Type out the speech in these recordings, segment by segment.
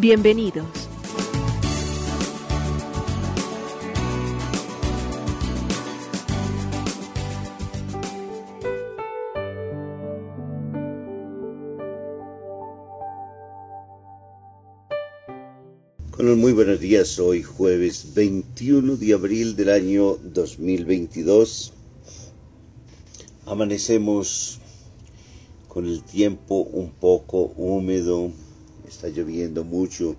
Bienvenidos. Muy buenos días, hoy jueves 21 de abril del año 2022. Amanecemos con el tiempo un poco húmedo, está lloviendo mucho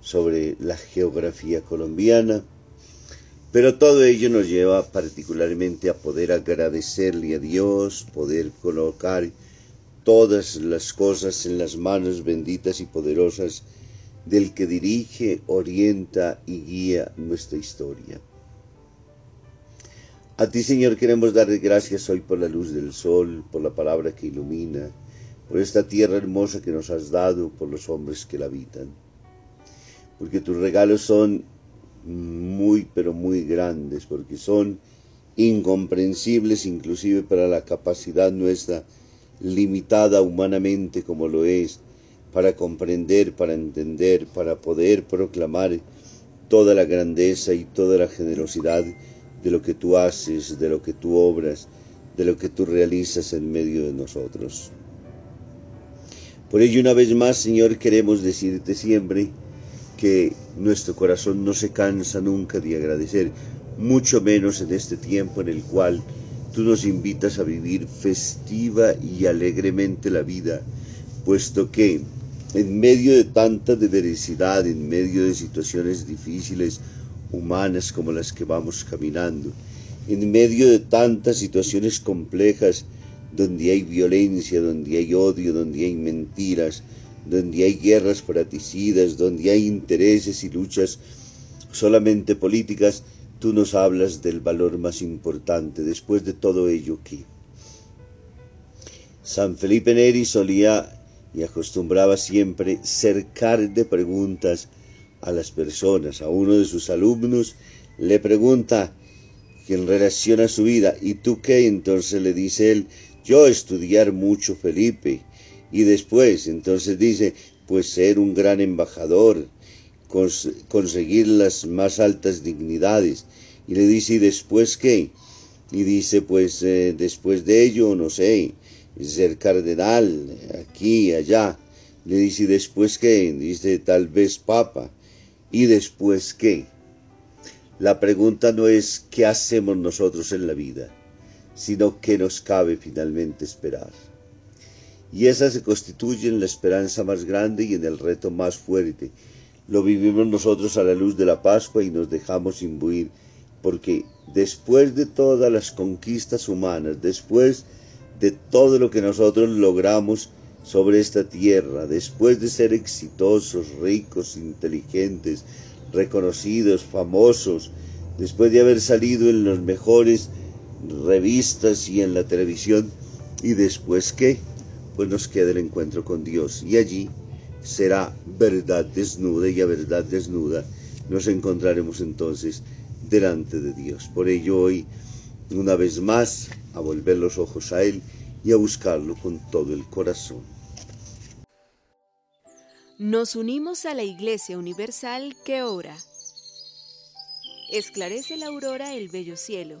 sobre la geografía colombiana, pero todo ello nos lleva particularmente a poder agradecerle a Dios, poder colocar todas las cosas en las manos benditas y poderosas del que dirige, orienta y guía nuestra historia. A ti, Señor, queremos dar gracias hoy por la luz del sol, por la palabra que ilumina, por esta tierra hermosa que nos has dado, por los hombres que la habitan. Porque tus regalos son muy, pero muy grandes, porque son incomprensibles inclusive para la capacidad nuestra, limitada humanamente como lo es, para comprender, para entender, para poder proclamar toda la grandeza y toda la generosidad de lo que tú haces, de lo que tú obras, de lo que tú realizas en medio de nosotros. Por ello, una vez más, Señor, queremos decirte siempre que nuestro corazón no se cansa nunca de agradecer, mucho menos en este tiempo en el cual tú nos invitas a vivir festiva y alegremente la vida, puesto que en medio de tanta diversidad, en medio de situaciones difíciles, humanas como las que vamos caminando, en medio de tantas situaciones complejas donde hay violencia, donde hay odio, donde hay mentiras, donde hay guerras fraticidas, donde hay intereses y luchas solamente políticas, tú nos hablas del valor más importante. Después de todo ello, ¿qué? San Felipe Neri solía y acostumbraba siempre cercar de preguntas a las personas. A uno de sus alumnos le pregunta que en relación a su vida, ¿y tú qué? Entonces le dice él, yo estudiar mucho Felipe. Y después, entonces dice, pues ser un gran embajador, conseguir las más altas dignidades. Y le dice, ¿y después qué? Y dice, pues eh, después de ello, no sé, ser cardenal, aquí, allá. Le dice, ¿y después qué? Dice, tal vez papa. ¿Y después qué? La pregunta no es qué hacemos nosotros en la vida, sino qué nos cabe finalmente esperar. Y esa se constituye en la esperanza más grande y en el reto más fuerte. Lo vivimos nosotros a la luz de la Pascua y nos dejamos imbuir, porque después de todas las conquistas humanas, después de todo lo que nosotros logramos sobre esta tierra, después de ser exitosos, ricos, inteligentes, reconocidos, famosos, después de haber salido en las mejores revistas y en la televisión, y después qué, pues nos queda el encuentro con Dios, y allí será verdad desnuda, y a verdad desnuda nos encontraremos entonces delante de Dios. Por ello hoy, una vez más, a volver los ojos a Él y a buscarlo con todo el corazón. Nos unimos a la Iglesia Universal que ora. Esclarece la aurora el bello cielo,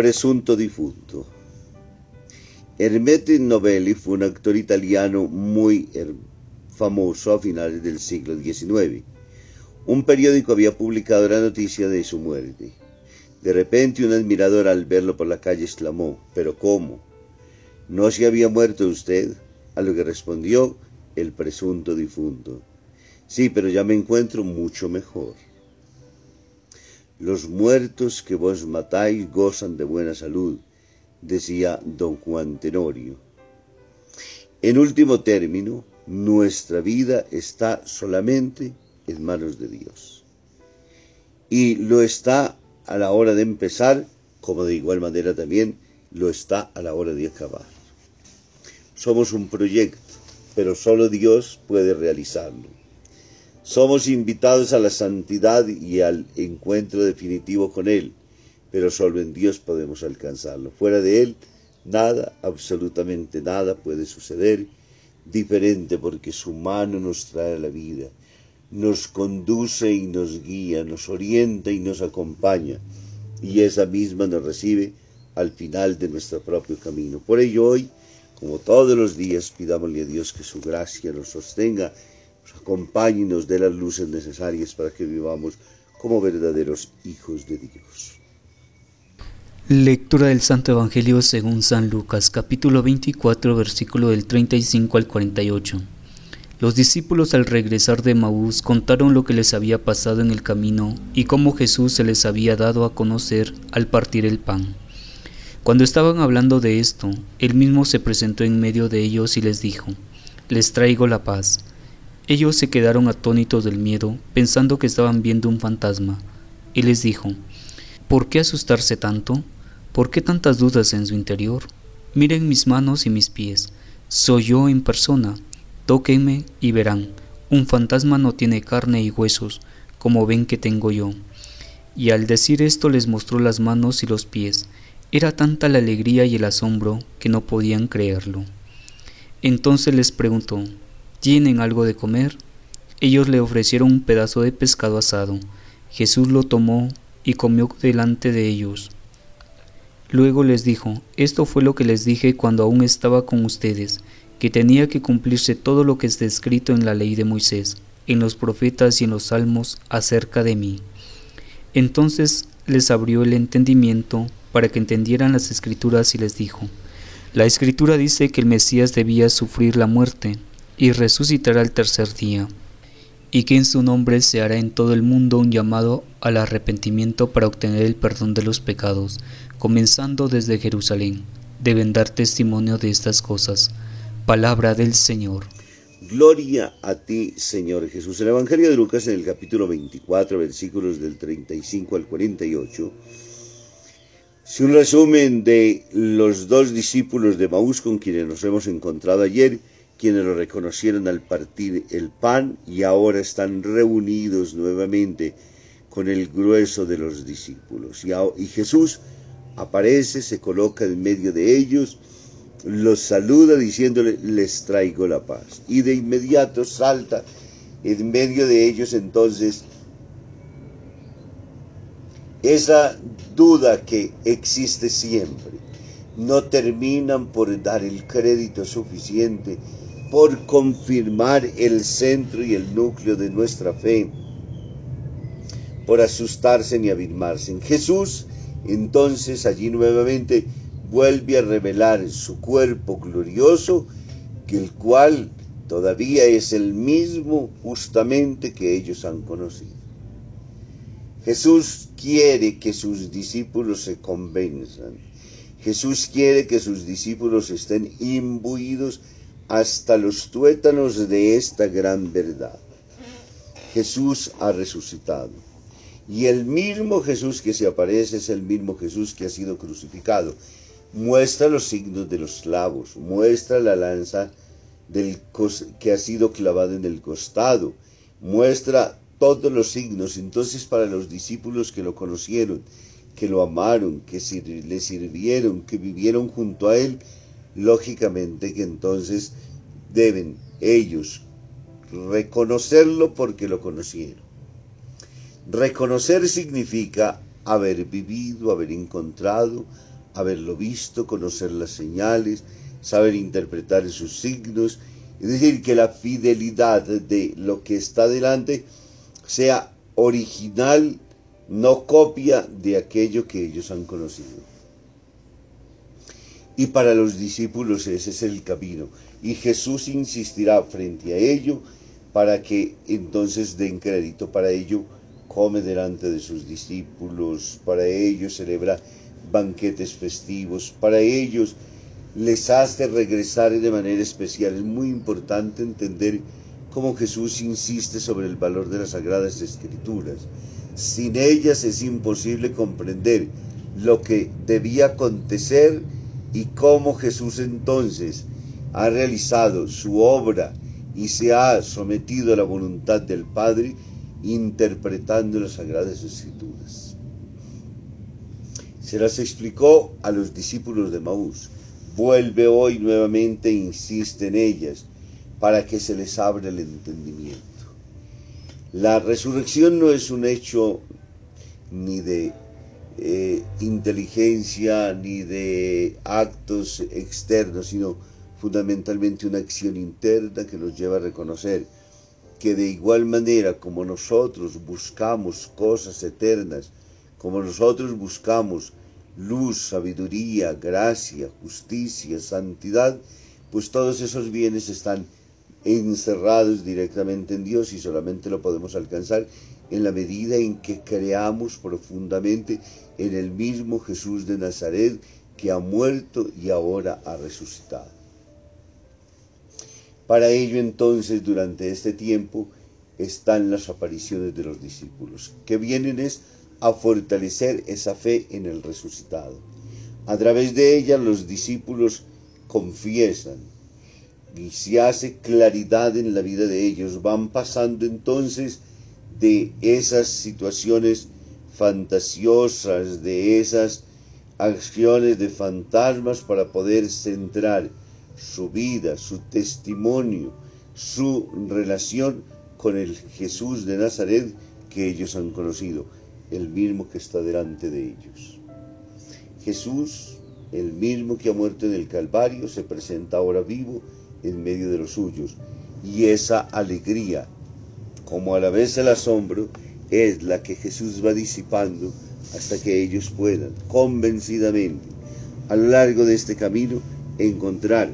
Presunto difunto. Hermete Novelli fue un actor italiano muy famoso a finales del siglo XIX. Un periódico había publicado la noticia de su muerte. De repente un admirador al verlo por la calle exclamó, ¿pero cómo? ¿No se había muerto usted? A lo que respondió el presunto difunto. Sí, pero ya me encuentro mucho mejor. Los muertos que vos matáis gozan de buena salud, decía don Juan Tenorio. En último término, nuestra vida está solamente en manos de Dios. Y lo está a la hora de empezar, como de igual manera también lo está a la hora de acabar. Somos un proyecto, pero solo Dios puede realizarlo. Somos invitados a la santidad y al encuentro definitivo con Él, pero solo en Dios podemos alcanzarlo. Fuera de Él, nada, absolutamente nada puede suceder diferente porque su mano nos trae la vida, nos conduce y nos guía, nos orienta y nos acompaña, y esa misma nos recibe al final de nuestro propio camino. Por ello hoy, como todos los días, pidámosle a Dios que su gracia nos sostenga acompañe nos dé las luces necesarias para que vivamos como verdaderos hijos de Dios. Lectura del Santo Evangelio según San Lucas, capítulo 24, versículo del 35 al 48. Los discípulos al regresar de Maús contaron lo que les había pasado en el camino y cómo Jesús se les había dado a conocer al partir el pan. Cuando estaban hablando de esto, él mismo se presentó en medio de ellos y les dijo, Les traigo la paz. Ellos se quedaron atónitos del miedo, pensando que estaban viendo un fantasma, y les dijo, ¿Por qué asustarse tanto? ¿Por qué tantas dudas en su interior? Miren mis manos y mis pies, soy yo en persona, tóquenme y verán, un fantasma no tiene carne y huesos, como ven que tengo yo. Y al decir esto les mostró las manos y los pies. Era tanta la alegría y el asombro que no podían creerlo. Entonces les preguntó, ¿Tienen algo de comer? Ellos le ofrecieron un pedazo de pescado asado. Jesús lo tomó y comió delante de ellos. Luego les dijo, esto fue lo que les dije cuando aún estaba con ustedes, que tenía que cumplirse todo lo que está escrito en la ley de Moisés, en los profetas y en los salmos acerca de mí. Entonces les abrió el entendimiento para que entendieran las escrituras y les dijo, la escritura dice que el Mesías debía sufrir la muerte y resucitará el tercer día, y que en su nombre se hará en todo el mundo un llamado al arrepentimiento para obtener el perdón de los pecados, comenzando desde Jerusalén. Deben dar testimonio de estas cosas. Palabra del Señor. Gloria a ti, Señor Jesús. El Evangelio de Lucas en el capítulo 24, versículos del 35 al 48, es un resumen de los dos discípulos de Maús con quienes nos hemos encontrado ayer quienes lo reconocieron al partir el pan y ahora están reunidos nuevamente con el grueso de los discípulos. Y, Jesús aparece, se coloca en medio de ellos, los saluda diciéndole, les traigo la paz. Y de inmediato salta en medio de ellos entonces esa duda que existe siempre. No terminan por dar el crédito suficiente por confirmar el centro y el núcleo de nuestra fe, por asustarse ni afirmarse. Jesús, entonces allí nuevamente vuelve a revelar su cuerpo glorioso, que el cual todavía es el mismo justamente que ellos han conocido. Jesús quiere que sus discípulos se convenzan. Jesús quiere que sus discípulos estén imbuidos hasta los tuétanos de esta gran verdad. Jesús ha resucitado. Y el mismo Jesús que se aparece es el mismo Jesús que ha sido crucificado. Muestra los signos de los clavos, muestra la lanza del que ha sido clavada en el costado, muestra todos los signos. Entonces para los discípulos que lo conocieron, que lo amaron, que le sirvieron, que vivieron junto a él, lógicamente que entonces deben ellos reconocerlo porque lo conocieron. Reconocer significa haber vivido, haber encontrado, haberlo visto, conocer las señales, saber interpretar sus signos, es decir, que la fidelidad de lo que está delante sea original, no copia de aquello que ellos han conocido. Y para los discípulos ese es el camino. Y Jesús insistirá frente a ello para que entonces den crédito. Para ello come delante de sus discípulos, para ello celebra banquetes festivos, para ellos les hace regresar de manera especial. Es muy importante entender cómo Jesús insiste sobre el valor de las sagradas escrituras. Sin ellas es imposible comprender lo que debía acontecer y cómo Jesús entonces ha realizado su obra y se ha sometido a la voluntad del Padre interpretando las sagradas escrituras. Se las explicó a los discípulos de Maús. Vuelve hoy nuevamente e insiste en ellas para que se les abra el entendimiento. La resurrección no es un hecho ni de eh, inteligencia ni de actos externos, sino fundamentalmente una acción interna que nos lleva a reconocer que de igual manera como nosotros buscamos cosas eternas, como nosotros buscamos luz, sabiduría, gracia, justicia, santidad, pues todos esos bienes están encerrados directamente en Dios y solamente lo podemos alcanzar en la medida en que creamos profundamente en el mismo Jesús de Nazaret que ha muerto y ahora ha resucitado. Para ello entonces durante este tiempo están las apariciones de los discípulos, que vienen es a fortalecer esa fe en el resucitado. A través de ellas los discípulos confiesan y se hace claridad en la vida de ellos. Van pasando entonces de esas situaciones fantasiosas, de esas acciones de fantasmas para poder centrar su vida, su testimonio, su relación con el Jesús de Nazaret que ellos han conocido, el mismo que está delante de ellos. Jesús, el mismo que ha muerto en el Calvario, se presenta ahora vivo en medio de los suyos. Y esa alegría, como a la vez el asombro, es la que Jesús va disipando hasta que ellos puedan, convencidamente, a lo largo de este camino, encontrar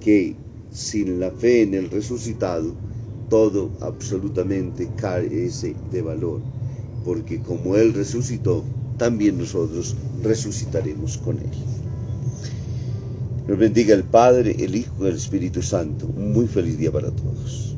que sin la fe en el resucitado, todo absolutamente carece de valor, porque como Él resucitó, también nosotros resucitaremos con Él. Nos bendiga el Padre, el Hijo y el Espíritu Santo. Un muy feliz día para todos.